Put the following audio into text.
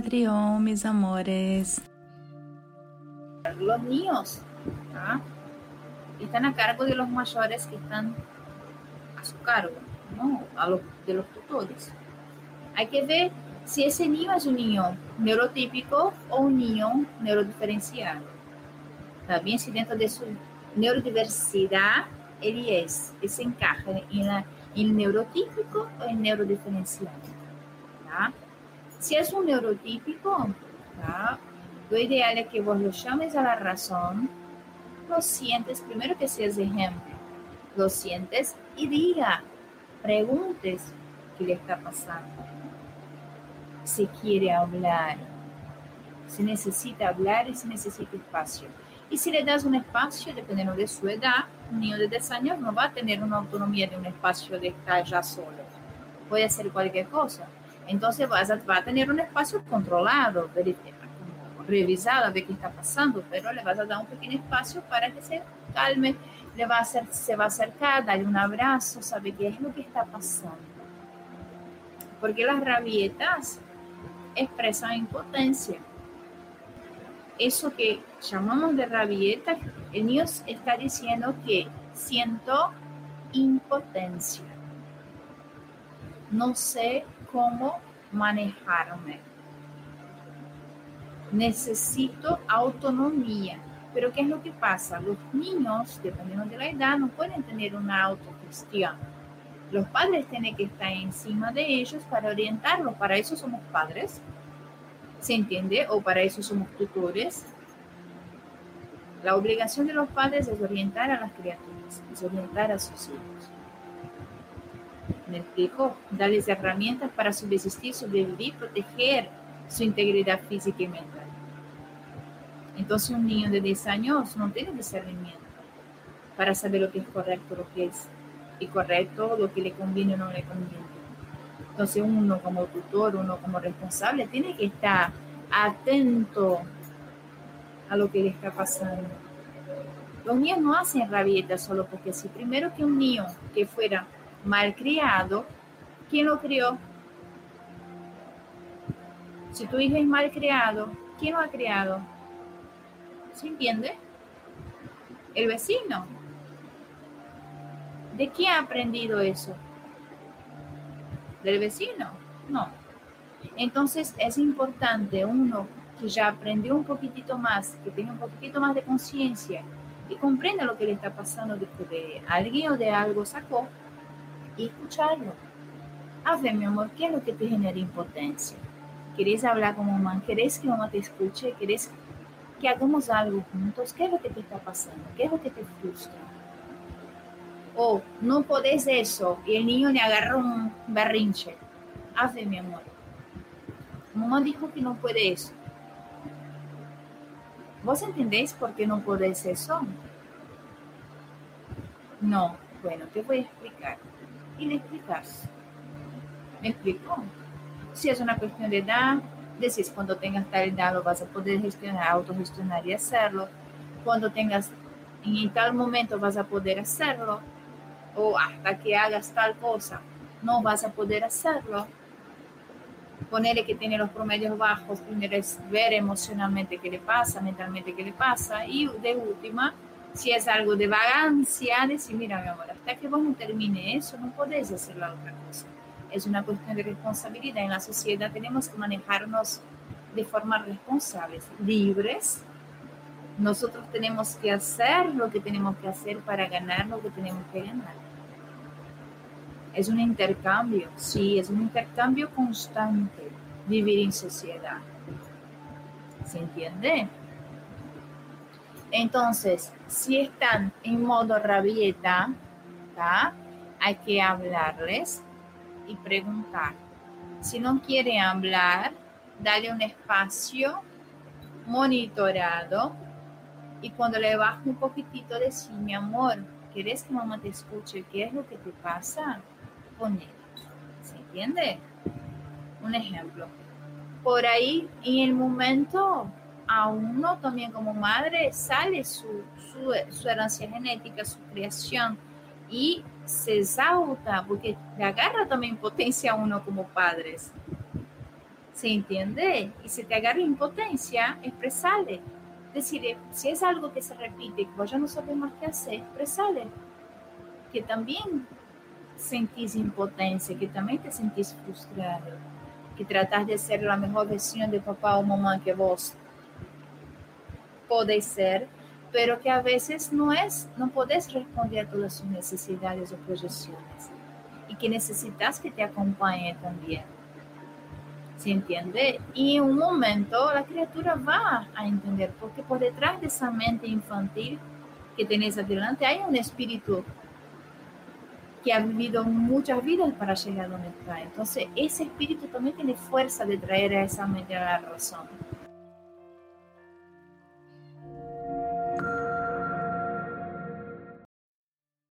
Trión, mis amores. Los niños están a cargo de los mayores que están a su cargo, ¿no? De los tutores. Hay que ver si ese niño es un niño neurotípico o un niño neurodiferenciado. También si dentro de su neurodiversidad él es, se encaja en, la, en el neurotípico o en neurodiferenciado. Si es un neurotípico, lo ideal es que vos lo llames a la razón, lo sientes, primero que seas ejemplo, lo sientes y diga, preguntes qué le está pasando. Si quiere hablar, si necesita hablar y si necesita espacio. Y si le das un espacio, dependiendo de su edad, un niño de 10 años no va a tener una autonomía de un espacio de estar ya solo. Puede hacer cualquier cosa. Entonces vas a, va a tener un espacio controlado, revisado, a ver qué está pasando, pero le vas a dar un pequeño espacio para que se calme, le va a se va a acercar, darle un abrazo, sabe qué es lo que está pasando. Porque las rabietas expresan impotencia. Eso que llamamos de rabieta, el niño está diciendo que siento impotencia. No sé cómo manejarme. Necesito autonomía. Pero ¿qué es lo que pasa? Los niños, dependiendo de la edad, no pueden tener una autogestión. Los padres tienen que estar encima de ellos para orientarlos. Para eso somos padres. ¿Se entiende? O para eso somos tutores. La obligación de los padres es orientar a las criaturas, es orientar a sus hijos. ¿Me explico? Darles herramientas para subsistir, sobrevivir, proteger su integridad física y mental. Entonces un niño de 10 años no tiene discernimiento para saber lo que es correcto, lo que es incorrecto, lo que le conviene o no le conviene. Entonces uno como tutor, uno como responsable, tiene que estar atento a lo que le está pasando. Los niños no hacen rabietas solo porque si primero que un niño que fuera malcriado, ¿quién lo crió? Si tu hijo es malcriado, ¿quién lo ha criado? ¿Se entiende? El vecino. ¿De quién ha aprendido eso? ¿Del vecino? No. Entonces es importante uno que ya aprendió un poquitito más, que tiene un poquitito más de conciencia y comprenda lo que le está pasando de, de alguien o de algo sacó, escucharlo. A ver, mi amor, ¿qué es lo que te genera impotencia? ¿Querés hablar con mamá? ¿Querés que mamá te escuche? ¿Querés que hagamos algo juntos? ¿Qué es lo que te está pasando? ¿Qué es lo que te frustra? O no podés eso y el niño le agarra un berrinche. Hazle, mi amor. Mamá dijo que no puede eso. ¿Vos entendéis por qué no podés eso? No, bueno, te voy a explicar explicas. ¿Me explico? Si es una cuestión de edad, decís cuando tengas tal edad lo vas a poder gestionar, autogestionar y hacerlo. Cuando tengas en tal momento vas a poder hacerlo. O hasta que hagas tal cosa, no vas a poder hacerlo. Ponerle que tiene los promedios bajos, primero es ver emocionalmente qué le pasa, mentalmente qué le pasa. Y de última, si es algo de vagancia, decir, mira, mi amor, hasta que vos no termine eso, no podés hacer la otra cosa. Es una cuestión de responsabilidad. En la sociedad tenemos que manejarnos de forma responsables, libres. Nosotros tenemos que hacer lo que tenemos que hacer para ganar lo que tenemos que ganar. Es un intercambio, sí, es un intercambio constante vivir en sociedad. ¿Se entiende? Entonces, si están en modo rabieta, hay que hablarles y preguntar. Si no quieren hablar, dale un espacio monitorado y cuando le baje un poquitito, decir, mi amor, ¿quieres que mamá te escuche? ¿Qué es lo que te pasa? Con ¿Se entiende? Un ejemplo. Por ahí, en el momento a uno también como madre sale su, su, herencia genética, su creación y se exalta porque le agarra también potencia a uno como padres. ¿Se entiende? Y si te agarra impotencia, expresale. Decir, si es algo que se repite, que vos ya no sabes más qué hacer, expresale. Que también sentís impotencia, que también te sentís frustrado, que tratas de ser la mejor versión de papá o mamá que vos podéis ser, pero que a veces no es, no podés responder a todas sus necesidades o proyecciones y que necesitas que te acompañe también. ¿Se entiende? Y en un momento la criatura va a entender, porque por detrás de esa mente infantil que tenés adelante hay un espíritu que ha vivido muchas vidas para llegar a donde está. Entonces, ese espíritu también tiene fuerza de traer a esa mente a la razón.